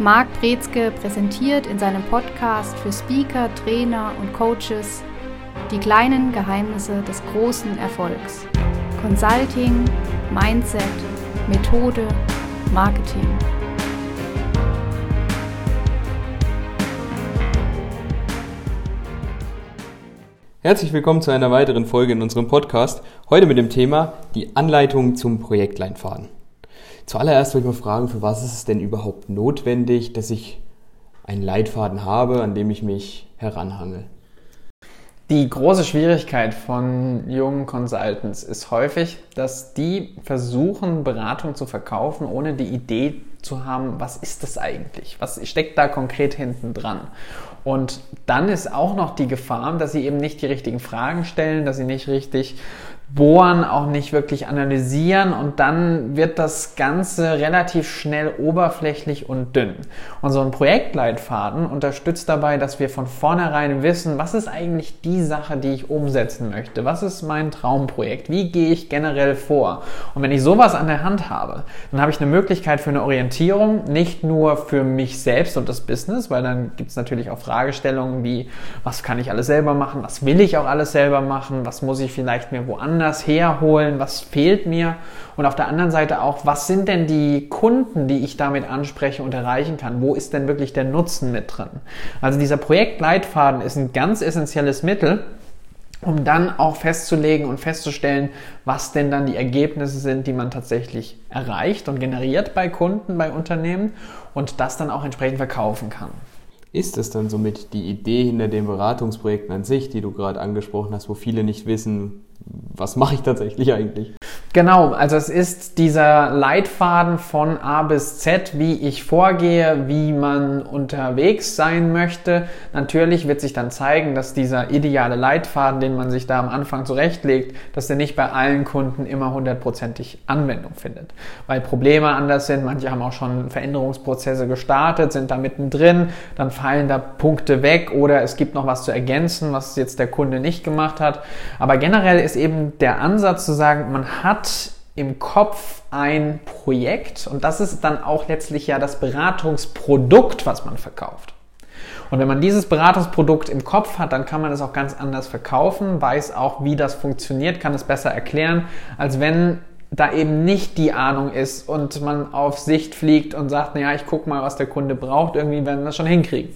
Marc Brezke präsentiert in seinem Podcast für Speaker, Trainer und Coaches die kleinen Geheimnisse des großen Erfolgs. Consulting, Mindset, Methode, Marketing. Herzlich willkommen zu einer weiteren Folge in unserem Podcast. Heute mit dem Thema die Anleitung zum Projektleinfaden. Zuallererst wollte ich mal fragen, für was ist es denn überhaupt notwendig, dass ich einen Leitfaden habe, an dem ich mich heranhangel? Die große Schwierigkeit von jungen Consultants ist häufig, dass die versuchen, Beratung zu verkaufen, ohne die Idee zu haben, was ist das eigentlich? Was steckt da konkret hinten dran? Und dann ist auch noch die Gefahr, dass sie eben nicht die richtigen Fragen stellen, dass sie nicht richtig bohren, auch nicht wirklich analysieren und dann wird das Ganze relativ schnell oberflächlich und dünn. Und so ein Projektleitfaden unterstützt dabei, dass wir von vornherein wissen, was ist eigentlich die Sache, die ich umsetzen möchte? Was ist mein Traumprojekt? Wie gehe ich generell vor? Und wenn ich sowas an der Hand habe, dann habe ich eine Möglichkeit für eine Orientierung, nicht nur für mich selbst und das Business, weil dann gibt es natürlich auch Fragestellungen wie, was kann ich alles selber machen? Was will ich auch alles selber machen? Was muss ich vielleicht mir woanders woanders herholen, was fehlt mir und auf der anderen Seite auch, was sind denn die Kunden, die ich damit anspreche und erreichen kann? Wo ist denn wirklich der Nutzen mit drin? Also dieser Projektleitfaden ist ein ganz essentielles Mittel, um dann auch festzulegen und festzustellen, was denn dann die Ergebnisse sind, die man tatsächlich erreicht und generiert bei Kunden, bei Unternehmen und das dann auch entsprechend verkaufen kann. Ist es dann somit die Idee hinter den Beratungsprojekten an sich, die du gerade angesprochen hast, wo viele nicht wissen, was mache ich tatsächlich eigentlich? Genau, also es ist dieser Leitfaden von A bis Z, wie ich vorgehe, wie man unterwegs sein möchte. Natürlich wird sich dann zeigen, dass dieser ideale Leitfaden, den man sich da am Anfang zurechtlegt, dass der nicht bei allen Kunden immer hundertprozentig Anwendung findet, weil Probleme anders sind. Manche haben auch schon Veränderungsprozesse gestartet, sind da mittendrin, dann fallen da Punkte weg oder es gibt noch was zu ergänzen, was jetzt der Kunde nicht gemacht hat. Aber generell ist eben der Ansatz zu sagen, man hat hat im Kopf ein Projekt und das ist dann auch letztlich ja das Beratungsprodukt, was man verkauft. Und wenn man dieses Beratungsprodukt im Kopf hat, dann kann man es auch ganz anders verkaufen, weiß auch, wie das funktioniert, kann es besser erklären, als wenn da eben nicht die Ahnung ist und man auf Sicht fliegt und sagt, naja, ich gucke mal, was der Kunde braucht, irgendwie werden wir das schon hinkriegen.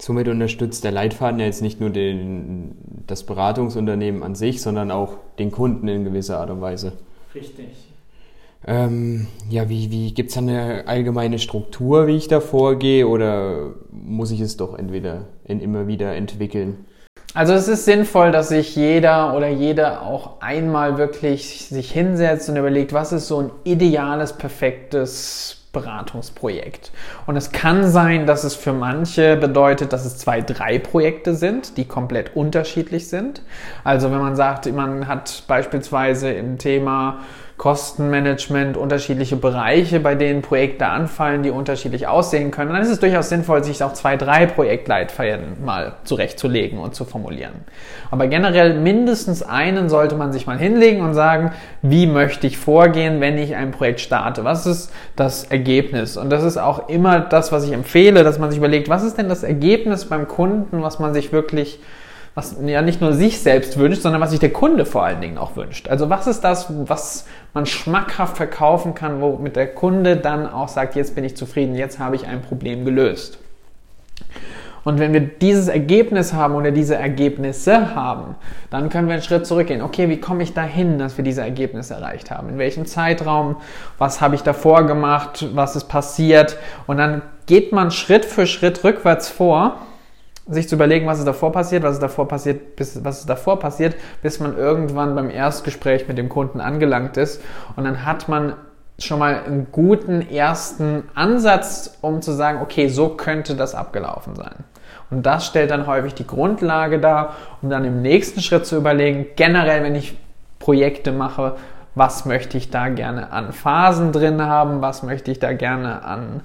Somit unterstützt der Leitfaden ja jetzt nicht nur den, das Beratungsunternehmen an sich, sondern auch den Kunden in gewisser Art und Weise. Richtig. Ähm, ja, wie, wie gibt es da eine allgemeine Struktur, wie ich da vorgehe, oder muss ich es doch entweder in, immer wieder entwickeln? Also es ist sinnvoll, dass sich jeder oder jede auch einmal wirklich sich hinsetzt und überlegt, was ist so ein ideales, perfektes Beratungsprojekt. Und es kann sein, dass es für manche bedeutet, dass es zwei, drei Projekte sind, die komplett unterschiedlich sind. Also wenn man sagt, man hat beispielsweise im Thema Kostenmanagement, unterschiedliche Bereiche, bei denen Projekte anfallen, die unterschiedlich aussehen können, dann ist es durchaus sinnvoll, sich auch zwei, drei Projektleitfäden mal zurechtzulegen und zu formulieren. Aber generell mindestens einen sollte man sich mal hinlegen und sagen, wie möchte ich vorgehen, wenn ich ein Projekt starte? Was ist das Ergebnis? Und das ist auch immer das, was ich empfehle, dass man sich überlegt, was ist denn das Ergebnis beim Kunden, was man sich wirklich was ja nicht nur sich selbst wünscht, sondern was sich der Kunde vor allen Dingen auch wünscht. Also was ist das, was man schmackhaft verkaufen kann, womit der Kunde dann auch sagt, jetzt bin ich zufrieden, jetzt habe ich ein Problem gelöst. Und wenn wir dieses Ergebnis haben oder diese Ergebnisse haben, dann können wir einen Schritt zurückgehen. Okay, wie komme ich dahin, dass wir diese Ergebnisse erreicht haben? In welchem Zeitraum? Was habe ich davor gemacht? Was ist passiert? Und dann geht man Schritt für Schritt rückwärts vor sich zu überlegen, was ist davor passiert, was ist davor passiert, bis, was ist davor passiert, bis man irgendwann beim Erstgespräch mit dem Kunden angelangt ist. Und dann hat man schon mal einen guten ersten Ansatz, um zu sagen, okay, so könnte das abgelaufen sein. Und das stellt dann häufig die Grundlage dar, um dann im nächsten Schritt zu überlegen, generell, wenn ich Projekte mache, was möchte ich da gerne an Phasen drin haben, was möchte ich da gerne an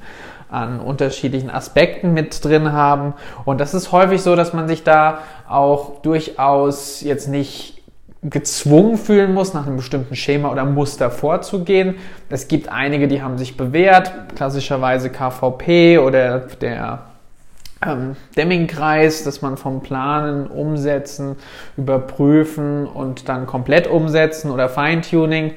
an unterschiedlichen Aspekten mit drin haben. Und das ist häufig so, dass man sich da auch durchaus jetzt nicht gezwungen fühlen muss, nach einem bestimmten Schema oder Muster vorzugehen. Es gibt einige, die haben sich bewährt, klassischerweise KVP oder der ähm, Deming-Kreis, dass man vom Planen, Umsetzen, Überprüfen und dann komplett umsetzen oder Feintuning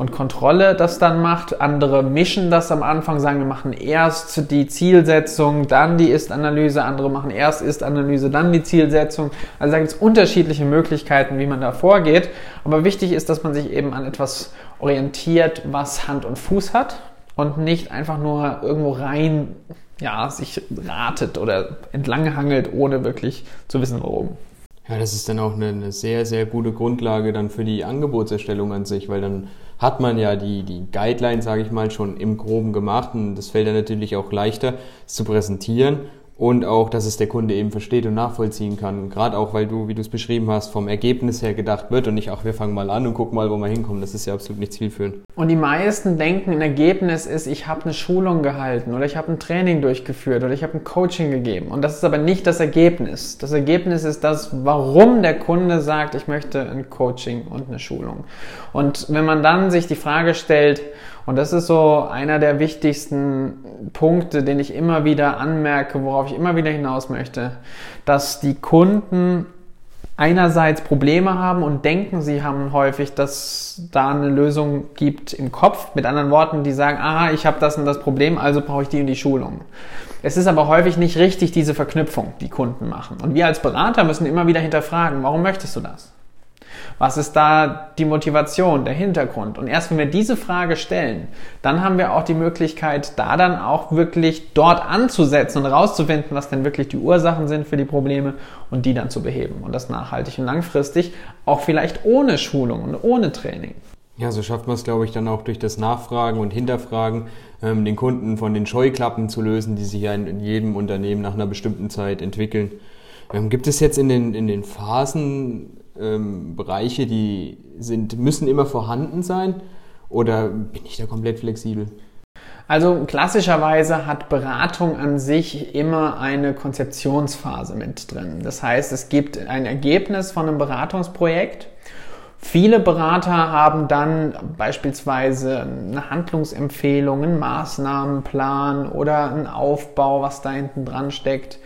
und Kontrolle das dann macht. Andere mischen das am Anfang, sagen, wir machen erst die Zielsetzung, dann die Ist-Analyse. Andere machen erst Ist-Analyse, dann die Zielsetzung. Also da gibt es unterschiedliche Möglichkeiten, wie man da vorgeht. Aber wichtig ist, dass man sich eben an etwas orientiert, was Hand und Fuß hat und nicht einfach nur irgendwo rein ja, sich ratet oder entlanghangelt, ohne wirklich zu wissen, warum. Ja, das ist dann auch eine, eine, sehr, sehr gute Grundlage dann für die Angebotserstellung an sich, weil dann hat man ja die, die Guidelines, sage ich mal, schon im Groben gemacht und das fällt dann natürlich auch leichter, es zu präsentieren und auch, dass es der Kunde eben versteht und nachvollziehen kann. Gerade auch, weil du, wie du es beschrieben hast, vom Ergebnis her gedacht wird und nicht, ach, wir fangen mal an und gucken mal, wo wir hinkommen. Das ist ja absolut nicht zielführend. Und die meisten denken, ein Ergebnis ist, ich habe eine Schulung gehalten oder ich habe ein Training durchgeführt oder ich habe ein Coaching gegeben. Und das ist aber nicht das Ergebnis. Das Ergebnis ist das, warum der Kunde sagt, ich möchte ein Coaching und eine Schulung. Und wenn man dann sich die Frage stellt, und das ist so einer der wichtigsten Punkte, den ich immer wieder anmerke, worauf ich immer wieder hinaus möchte, dass die Kunden einerseits Probleme haben und denken, sie haben häufig, dass da eine Lösung gibt im Kopf. Mit anderen Worten, die sagen, aha, ich habe das und das Problem, also brauche ich die und die Schulung. Es ist aber häufig nicht richtig diese Verknüpfung, die Kunden machen. Und wir als Berater müssen immer wieder hinterfragen, warum möchtest du das? Was ist da die Motivation, der Hintergrund? Und erst wenn wir diese Frage stellen, dann haben wir auch die Möglichkeit, da dann auch wirklich dort anzusetzen und herauszufinden, was denn wirklich die Ursachen sind für die Probleme und die dann zu beheben. Und das nachhaltig und langfristig, auch vielleicht ohne Schulung und ohne Training. Ja, so schafft man es, glaube ich, dann auch durch das Nachfragen und Hinterfragen, ähm, den Kunden von den Scheuklappen zu lösen, die sich ja in, in jedem Unternehmen nach einer bestimmten Zeit entwickeln. Ähm, gibt es jetzt in den, in den Phasen ähm, Bereiche, die sind, müssen immer vorhanden sein oder bin ich da komplett flexibel? Also klassischerweise hat Beratung an sich immer eine Konzeptionsphase mit drin. Das heißt, es gibt ein Ergebnis von einem Beratungsprojekt. Viele Berater haben dann beispielsweise eine Handlungsempfehlung, einen Maßnahmenplan oder einen Aufbau, was da hinten dran steckt.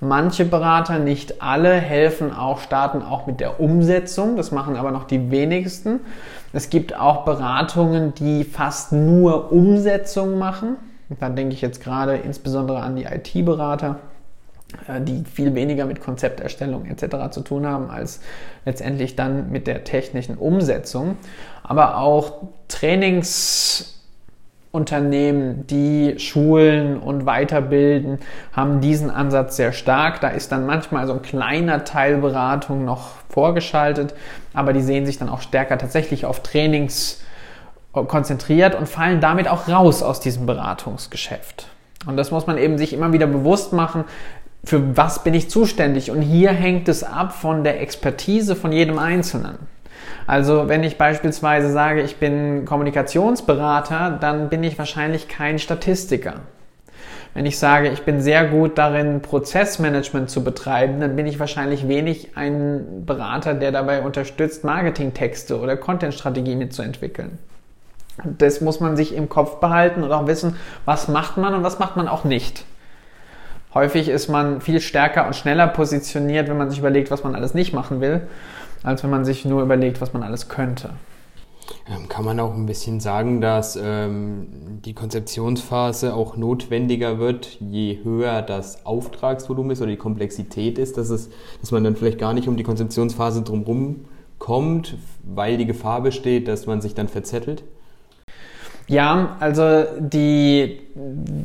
Manche Berater, nicht alle, helfen auch, starten auch mit der Umsetzung. Das machen aber noch die wenigsten. Es gibt auch Beratungen, die fast nur Umsetzung machen. Da denke ich jetzt gerade insbesondere an die IT-Berater, äh, die viel weniger mit Konzepterstellung etc. zu tun haben, als letztendlich dann mit der technischen Umsetzung. Aber auch Trainings Unternehmen, die schulen und weiterbilden, haben diesen Ansatz sehr stark. Da ist dann manchmal so ein kleiner Teil Beratung noch vorgeschaltet, aber die sehen sich dann auch stärker tatsächlich auf Trainings konzentriert und fallen damit auch raus aus diesem Beratungsgeschäft. Und das muss man eben sich immer wieder bewusst machen, für was bin ich zuständig? Und hier hängt es ab von der Expertise von jedem Einzelnen. Also wenn ich beispielsweise sage, ich bin Kommunikationsberater, dann bin ich wahrscheinlich kein Statistiker. Wenn ich sage, ich bin sehr gut darin, Prozessmanagement zu betreiben, dann bin ich wahrscheinlich wenig ein Berater, der dabei unterstützt, Marketingtexte oder Contentstrategie mitzuentwickeln. Das muss man sich im Kopf behalten und auch wissen, was macht man und was macht man auch nicht. Häufig ist man viel stärker und schneller positioniert, wenn man sich überlegt, was man alles nicht machen will als wenn man sich nur überlegt, was man alles könnte. Kann man auch ein bisschen sagen, dass ähm, die Konzeptionsphase auch notwendiger wird, je höher das Auftragsvolumen ist oder die Komplexität ist, dass, es, dass man dann vielleicht gar nicht um die Konzeptionsphase drumherum kommt, weil die Gefahr besteht, dass man sich dann verzettelt? Ja, also die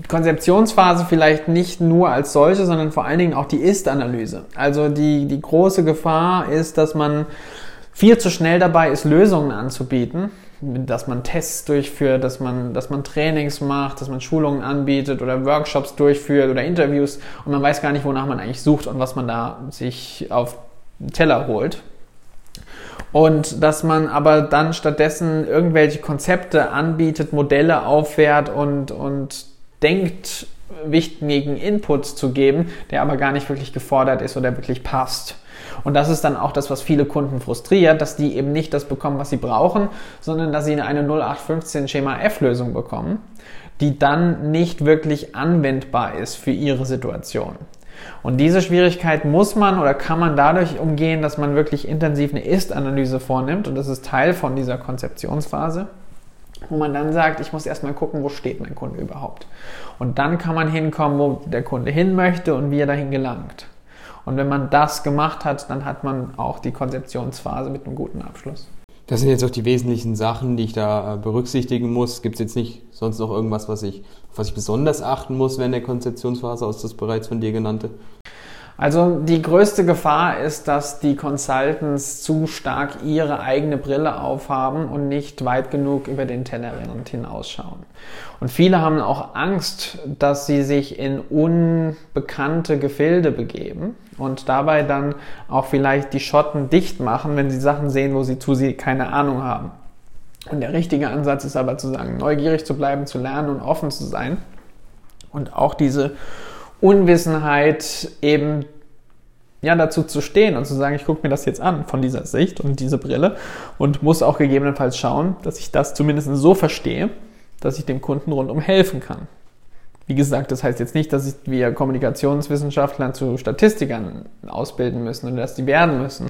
Konzeptionsphase vielleicht nicht nur als solche, sondern vor allen Dingen auch die Ist-Analyse. Also die, die große Gefahr ist, dass man viel zu schnell dabei ist, Lösungen anzubieten, dass man Tests durchführt, dass man, dass man Trainings macht, dass man Schulungen anbietet oder Workshops durchführt oder Interviews und man weiß gar nicht, wonach man eigentlich sucht und was man da sich auf Teller holt. Und dass man aber dann stattdessen irgendwelche Konzepte anbietet, Modelle auffährt und, und denkt, wichtigen Inputs zu geben, der aber gar nicht wirklich gefordert ist oder wirklich passt. Und das ist dann auch das, was viele Kunden frustriert, dass die eben nicht das bekommen, was sie brauchen, sondern dass sie eine 0815 Schema F-Lösung bekommen, die dann nicht wirklich anwendbar ist für ihre Situation. Und diese Schwierigkeit muss man oder kann man dadurch umgehen, dass man wirklich intensiv eine Ist-Analyse vornimmt und das ist Teil von dieser Konzeptionsphase wo man dann sagt, ich muss erstmal gucken, wo steht mein Kunde überhaupt. Und dann kann man hinkommen, wo der Kunde hin möchte und wie er dahin gelangt. Und wenn man das gemacht hat, dann hat man auch die Konzeptionsphase mit einem guten Abschluss. Das sind jetzt auch die wesentlichen Sachen, die ich da äh, berücksichtigen muss. Gibt es jetzt nicht sonst noch irgendwas, was ich, was ich besonders achten muss während der Konzeptionsphase aus das bereits von dir genannte? Also die größte Gefahr ist, dass die Consultants zu stark ihre eigene Brille aufhaben und nicht weit genug über den Tellerrand hinausschauen. Und viele haben auch Angst, dass sie sich in unbekannte Gefilde begeben und dabei dann auch vielleicht die Schotten dicht machen, wenn sie Sachen sehen, wo sie zu sie keine Ahnung haben. Und der richtige Ansatz ist aber zu sagen, neugierig zu bleiben, zu lernen und offen zu sein und auch diese Unwissenheit eben ja, dazu zu stehen und zu sagen, ich gucke mir das jetzt an von dieser Sicht und diese Brille und muss auch gegebenenfalls schauen, dass ich das zumindest so verstehe, dass ich dem Kunden rundum helfen kann. Wie gesagt, das heißt jetzt nicht, dass wir Kommunikationswissenschaftler zu Statistikern ausbilden müssen und dass die werden müssen.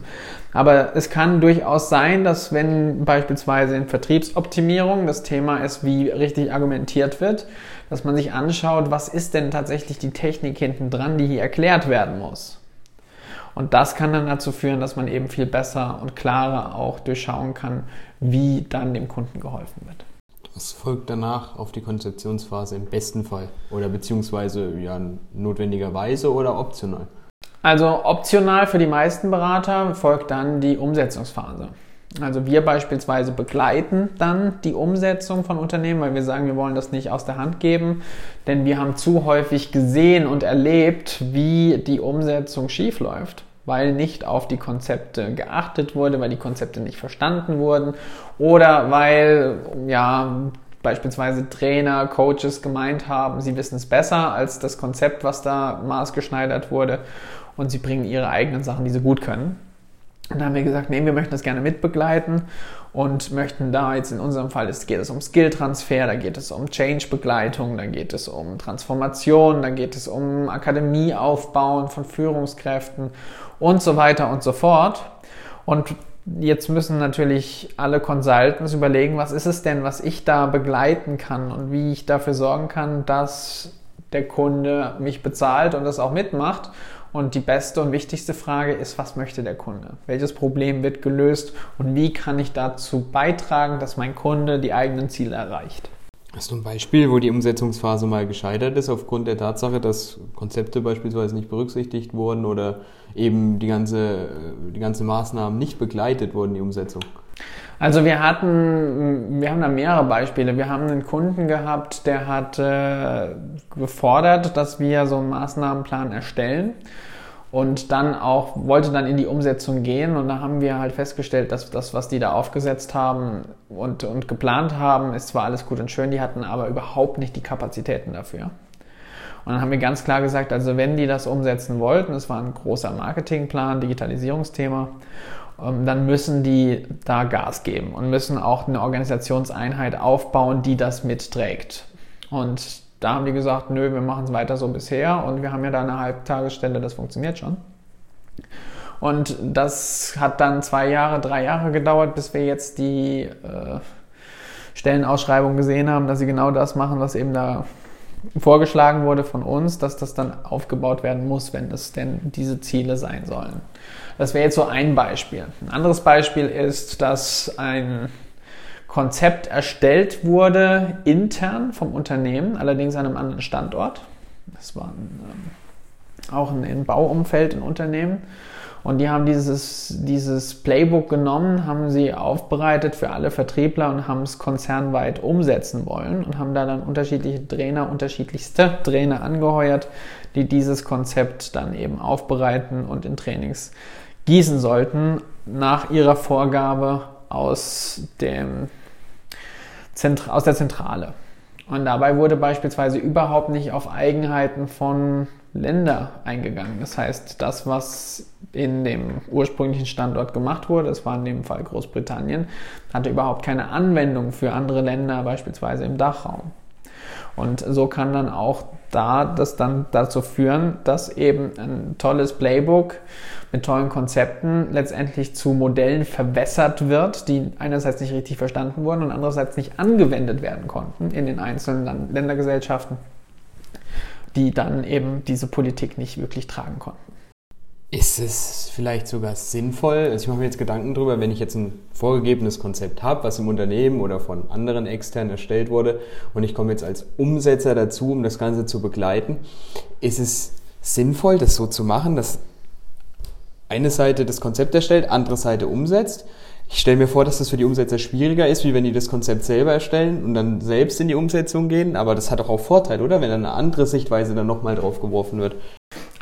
Aber es kann durchaus sein, dass wenn beispielsweise in Vertriebsoptimierung das Thema ist, wie richtig argumentiert wird, dass man sich anschaut, was ist denn tatsächlich die Technik hinten dran, die hier erklärt werden muss. Und das kann dann dazu führen, dass man eben viel besser und klarer auch durchschauen kann, wie dann dem Kunden geholfen wird. Was folgt danach auf die Konzeptionsphase im besten Fall? Oder beziehungsweise ja, notwendigerweise oder optional? Also optional für die meisten Berater folgt dann die Umsetzungsphase. Also wir beispielsweise begleiten dann die Umsetzung von Unternehmen, weil wir sagen, wir wollen das nicht aus der Hand geben, denn wir haben zu häufig gesehen und erlebt, wie die Umsetzung schiefläuft weil nicht auf die Konzepte geachtet wurde, weil die Konzepte nicht verstanden wurden oder weil ja beispielsweise Trainer, Coaches gemeint haben, sie wissen es besser als das Konzept, was da maßgeschneidert wurde und sie bringen ihre eigenen Sachen, die sie gut können. Und da haben wir gesagt, nee, wir möchten das gerne mitbegleiten und möchten da jetzt in unserem Fall, es geht es um Skill-Transfer, da geht es um Change-Begleitung, da geht es um Transformation, da geht es um Akademie aufbauen von Führungskräften und so weiter und so fort. Und jetzt müssen natürlich alle Consultants überlegen, was ist es denn, was ich da begleiten kann und wie ich dafür sorgen kann, dass der Kunde mich bezahlt und das auch mitmacht. Und die beste und wichtigste Frage ist, was möchte der Kunde? Welches Problem wird gelöst und wie kann ich dazu beitragen, dass mein Kunde die eigenen Ziele erreicht? Hast du ein Beispiel, wo die Umsetzungsphase mal gescheitert ist, aufgrund der Tatsache, dass Konzepte beispielsweise nicht berücksichtigt wurden oder eben die ganze, die ganze Maßnahmen nicht begleitet wurden, die Umsetzung? Also wir hatten, wir haben da mehrere Beispiele. Wir haben einen Kunden gehabt, der hat äh, gefordert, dass wir so einen Maßnahmenplan erstellen und dann auch wollte dann in die Umsetzung gehen und da haben wir halt festgestellt, dass das, was die da aufgesetzt haben und, und geplant haben, ist zwar alles gut und schön, die hatten aber überhaupt nicht die Kapazitäten dafür. Und dann haben wir ganz klar gesagt, also wenn die das umsetzen wollten, es war ein großer Marketingplan, Digitalisierungsthema, dann müssen die da Gas geben und müssen auch eine Organisationseinheit aufbauen, die das mitträgt. Und da haben die gesagt, nö, wir machen es weiter so bisher und wir haben ja da eine Halbtagesstelle, das funktioniert schon. Und das hat dann zwei Jahre, drei Jahre gedauert, bis wir jetzt die äh, Stellenausschreibung gesehen haben, dass sie genau das machen, was eben da vorgeschlagen wurde von uns, dass das dann aufgebaut werden muss, wenn es denn diese Ziele sein sollen. Das wäre jetzt so ein Beispiel. Ein anderes Beispiel ist, dass ein Konzept erstellt wurde intern vom Unternehmen, allerdings an einem anderen Standort. Das war ein, ähm, auch ein, ein Bauumfeld, ein Unternehmen. Und die haben dieses, dieses Playbook genommen, haben sie aufbereitet für alle Vertriebler und haben es konzernweit umsetzen wollen und haben da dann unterschiedliche Trainer, unterschiedlichste Trainer angeheuert, die dieses Konzept dann eben aufbereiten und in Trainings gießen sollten, nach ihrer Vorgabe aus dem aus der Zentrale. Und dabei wurde beispielsweise überhaupt nicht auf Eigenheiten von Länder eingegangen. Das heißt, das, was in dem ursprünglichen Standort gemacht wurde, das war in dem Fall Großbritannien, hatte überhaupt keine Anwendung für andere Länder, beispielsweise im Dachraum. Und so kann dann auch da das dann dazu führen, dass eben ein tolles Playbook mit tollen Konzepten letztendlich zu Modellen verwässert wird, die einerseits nicht richtig verstanden wurden und andererseits nicht angewendet werden konnten in den einzelnen Ländergesellschaften, die dann eben diese Politik nicht wirklich tragen konnten. Ist es vielleicht sogar sinnvoll, also ich mache mir jetzt Gedanken darüber, wenn ich jetzt ein vorgegebenes Konzept habe, was im Unternehmen oder von anderen extern erstellt wurde und ich komme jetzt als Umsetzer dazu, um das Ganze zu begleiten, ist es sinnvoll, das so zu machen, dass eine Seite das Konzept erstellt, andere Seite umsetzt. Ich stelle mir vor, dass das für die Umsetzer schwieriger ist, wie wenn die das Konzept selber erstellen und dann selbst in die Umsetzung gehen. Aber das hat doch auch Vorteile, oder? Wenn dann eine andere Sichtweise dann nochmal drauf geworfen wird.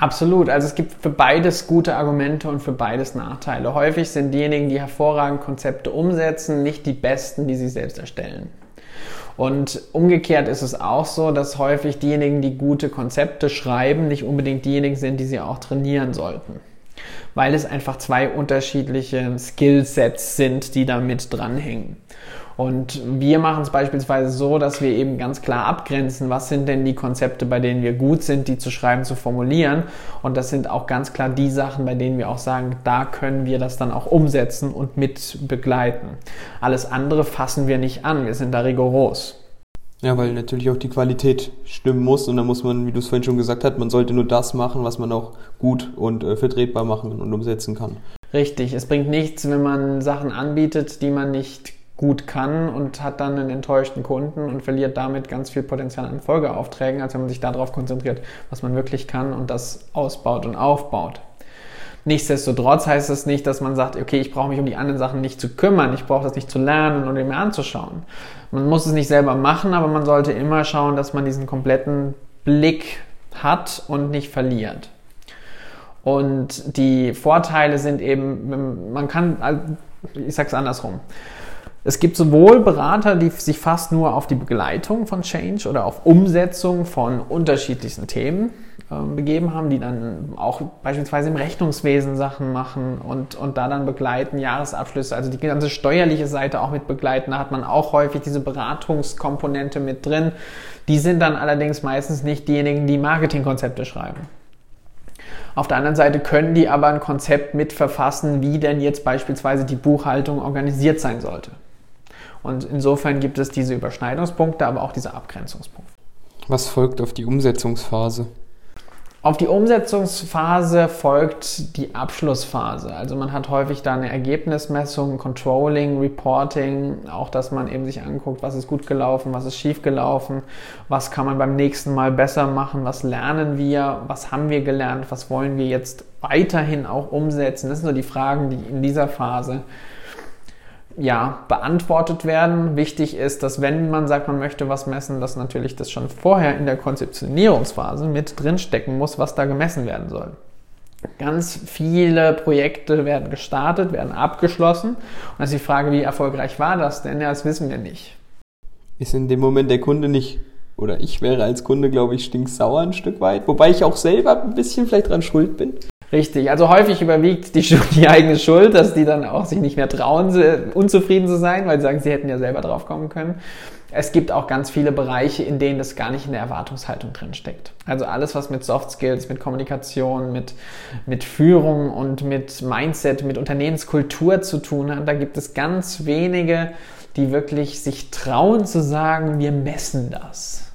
Absolut. Also es gibt für beides gute Argumente und für beides Nachteile. Häufig sind diejenigen, die hervorragend Konzepte umsetzen, nicht die besten, die sie selbst erstellen. Und umgekehrt ist es auch so, dass häufig diejenigen, die gute Konzepte schreiben, nicht unbedingt diejenigen sind, die sie auch trainieren sollten. Weil es einfach zwei unterschiedliche Skillsets sind, die da mit dranhängen. Und wir machen es beispielsweise so, dass wir eben ganz klar abgrenzen, was sind denn die Konzepte, bei denen wir gut sind, die zu schreiben, zu formulieren. Und das sind auch ganz klar die Sachen, bei denen wir auch sagen, da können wir das dann auch umsetzen und mit begleiten. Alles andere fassen wir nicht an, wir sind da rigoros. Ja, weil natürlich auch die Qualität stimmen muss und da muss man, wie du es vorhin schon gesagt hast, man sollte nur das machen, was man auch gut und äh, vertretbar machen und umsetzen kann. Richtig, es bringt nichts, wenn man Sachen anbietet, die man nicht gut kann und hat dann einen enttäuschten Kunden und verliert damit ganz viel Potenzial an Folgeaufträgen, als wenn man sich darauf konzentriert, was man wirklich kann und das ausbaut und aufbaut. Nichtsdestotrotz heißt das nicht, dass man sagt, okay, ich brauche mich um die anderen Sachen nicht zu kümmern, ich brauche das nicht zu lernen und mir anzuschauen. Man muss es nicht selber machen, aber man sollte immer schauen, dass man diesen kompletten Blick hat und nicht verliert. Und die Vorteile sind eben, man kann, ich sag's andersrum. Es gibt sowohl Berater, die sich fast nur auf die Begleitung von Change oder auf Umsetzung von unterschiedlichsten Themen äh, begeben haben, die dann auch beispielsweise im Rechnungswesen Sachen machen und, und da dann begleiten, Jahresabschlüsse, also die ganze steuerliche Seite auch mit begleiten. Da hat man auch häufig diese Beratungskomponente mit drin. Die sind dann allerdings meistens nicht diejenigen, die Marketingkonzepte schreiben. Auf der anderen Seite können die aber ein Konzept mitverfassen, wie denn jetzt beispielsweise die Buchhaltung organisiert sein sollte. Und insofern gibt es diese Überschneidungspunkte, aber auch diese Abgrenzungspunkte. Was folgt auf die Umsetzungsphase? Auf die Umsetzungsphase folgt die Abschlussphase. Also man hat häufig da eine Ergebnismessung, Controlling, Reporting, auch dass man eben sich anguckt, was ist gut gelaufen, was ist schief gelaufen, was kann man beim nächsten Mal besser machen, was lernen wir, was haben wir gelernt, was wollen wir jetzt weiterhin auch umsetzen. Das sind so die Fragen, die in dieser Phase ja, beantwortet werden. Wichtig ist, dass wenn man sagt, man möchte was messen, dass natürlich das schon vorher in der Konzeptionierungsphase mit drinstecken muss, was da gemessen werden soll. Ganz viele Projekte werden gestartet, werden abgeschlossen. Und dann ist die Frage, wie erfolgreich war das denn? Ja, das wissen wir nicht. Ist in dem Moment der Kunde nicht, oder ich wäre als Kunde, glaube ich, stinksauer ein Stück weit, wobei ich auch selber ein bisschen vielleicht dran schuld bin. Richtig, also häufig überwiegt die, die, eigene Schuld, dass die dann auch sich nicht mehr trauen, unzufrieden zu sein, weil sie sagen, sie hätten ja selber drauf kommen können. Es gibt auch ganz viele Bereiche, in denen das gar nicht in der Erwartungshaltung drin steckt. Also alles, was mit Soft Skills, mit Kommunikation, mit, mit Führung und mit Mindset, mit Unternehmenskultur zu tun hat, da gibt es ganz wenige, die wirklich sich trauen zu sagen, wir messen das.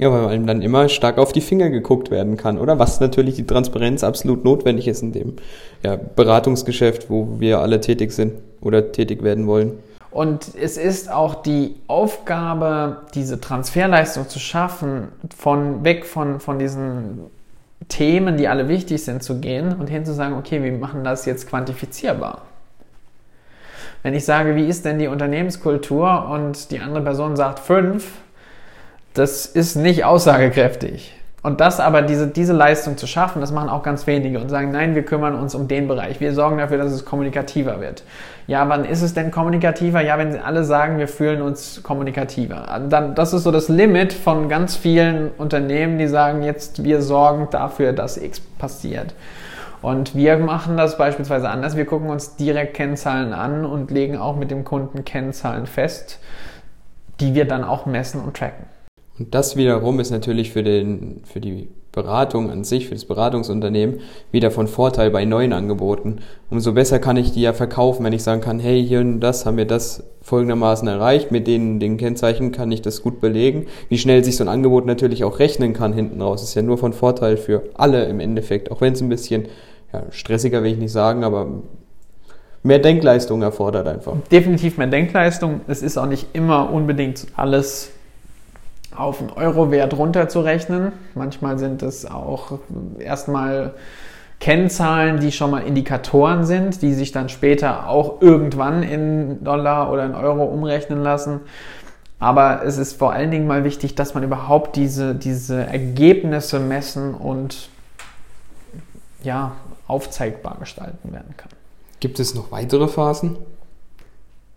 Ja, weil einem dann immer stark auf die Finger geguckt werden kann, oder? Was natürlich die Transparenz absolut notwendig ist in dem ja, Beratungsgeschäft, wo wir alle tätig sind oder tätig werden wollen. Und es ist auch die Aufgabe, diese Transferleistung zu schaffen, von weg von, von diesen Themen, die alle wichtig sind, zu gehen und hin zu sagen, okay, wir machen das jetzt quantifizierbar. Wenn ich sage, wie ist denn die Unternehmenskultur und die andere Person sagt fünf, das ist nicht aussagekräftig. Und das aber, diese, diese Leistung zu schaffen, das machen auch ganz wenige und sagen, nein, wir kümmern uns um den Bereich. Wir sorgen dafür, dass es kommunikativer wird. Ja, wann ist es denn kommunikativer? Ja, wenn sie alle sagen, wir fühlen uns kommunikativer. Dann, das ist so das Limit von ganz vielen Unternehmen, die sagen, jetzt wir sorgen dafür, dass X passiert. Und wir machen das beispielsweise anders. Wir gucken uns direkt Kennzahlen an und legen auch mit dem Kunden Kennzahlen fest, die wir dann auch messen und tracken. Und das wiederum ist natürlich für, den, für die Beratung an sich, für das Beratungsunternehmen wieder von Vorteil bei neuen Angeboten. Umso besser kann ich die ja verkaufen, wenn ich sagen kann, hey, hier und das haben wir das folgendermaßen erreicht, mit den, den Kennzeichen kann ich das gut belegen. Wie schnell sich so ein Angebot natürlich auch rechnen kann hinten raus, ist ja nur von Vorteil für alle im Endeffekt, auch wenn es ein bisschen ja, stressiger will ich nicht sagen, aber mehr Denkleistung erfordert einfach. Definitiv mehr Denkleistung. Es ist auch nicht immer unbedingt alles auf einen Euro-Wert runterzurechnen. Manchmal sind es auch erstmal Kennzahlen, die schon mal Indikatoren sind, die sich dann später auch irgendwann in Dollar oder in Euro umrechnen lassen. Aber es ist vor allen Dingen mal wichtig, dass man überhaupt diese, diese Ergebnisse messen und ja, aufzeigbar gestalten werden kann. Gibt es noch weitere Phasen?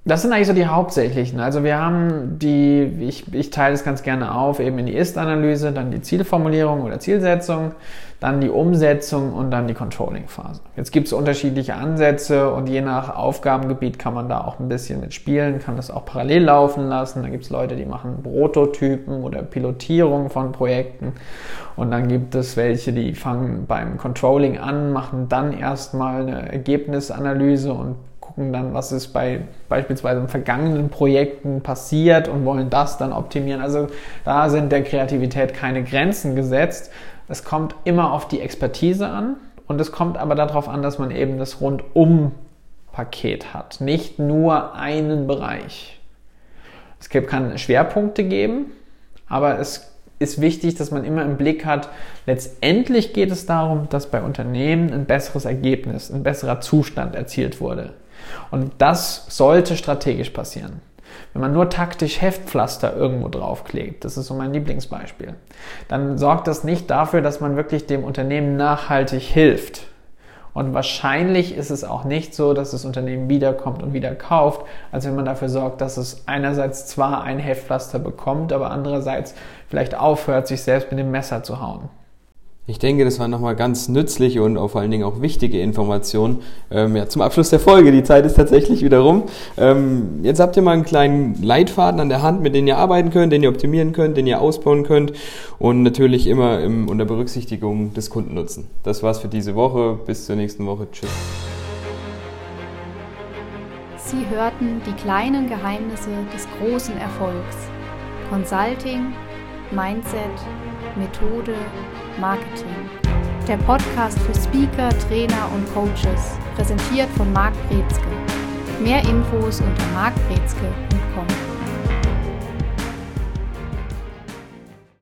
Das sind eigentlich so die hauptsächlichen. Also wir haben die, ich, ich teile es ganz gerne auf, eben in die Ist-Analyse, dann die Zielformulierung oder Zielsetzung, dann die Umsetzung und dann die Controlling-Phase. Jetzt gibt es unterschiedliche Ansätze und je nach Aufgabengebiet kann man da auch ein bisschen mitspielen, kann das auch parallel laufen lassen. Da gibt es Leute, die machen Prototypen oder Pilotierung von Projekten und dann gibt es welche, die fangen beim Controlling an, machen dann erstmal eine Ergebnisanalyse und gucken dann, was ist bei beispielsweise in vergangenen Projekten passiert und wollen das dann optimieren. Also da sind der Kreativität keine Grenzen gesetzt. Es kommt immer auf die Expertise an und es kommt aber darauf an, dass man eben das Rundum-Paket hat, nicht nur einen Bereich. Es kann Schwerpunkte geben, aber es ist wichtig, dass man immer im Blick hat, letztendlich geht es darum, dass bei Unternehmen ein besseres Ergebnis, ein besserer Zustand erzielt wurde. Und das sollte strategisch passieren. Wenn man nur taktisch Heftpflaster irgendwo draufklebt, das ist so mein Lieblingsbeispiel, dann sorgt das nicht dafür, dass man wirklich dem Unternehmen nachhaltig hilft. Und wahrscheinlich ist es auch nicht so, dass das Unternehmen wiederkommt und wieder kauft, als wenn man dafür sorgt, dass es einerseits zwar ein Heftpflaster bekommt, aber andererseits vielleicht aufhört, sich selbst mit dem Messer zu hauen. Ich denke, das waren nochmal ganz nützliche und vor allen Dingen auch wichtige Informationen. Ähm, ja, zum Abschluss der Folge, die Zeit ist tatsächlich wieder rum. Ähm, jetzt habt ihr mal einen kleinen Leitfaden an der Hand, mit dem ihr arbeiten könnt, den ihr optimieren könnt, den ihr ausbauen könnt und natürlich immer im, unter Berücksichtigung des Kundennutzen. Das war's für diese Woche. Bis zur nächsten Woche. Tschüss. Sie hörten die kleinen Geheimnisse des großen Erfolgs. Consulting, Mindset, Methode, Marketing. Der Podcast für Speaker, Trainer und Coaches, präsentiert von Marc Brezke. Mehr Infos unter markbrezke.com.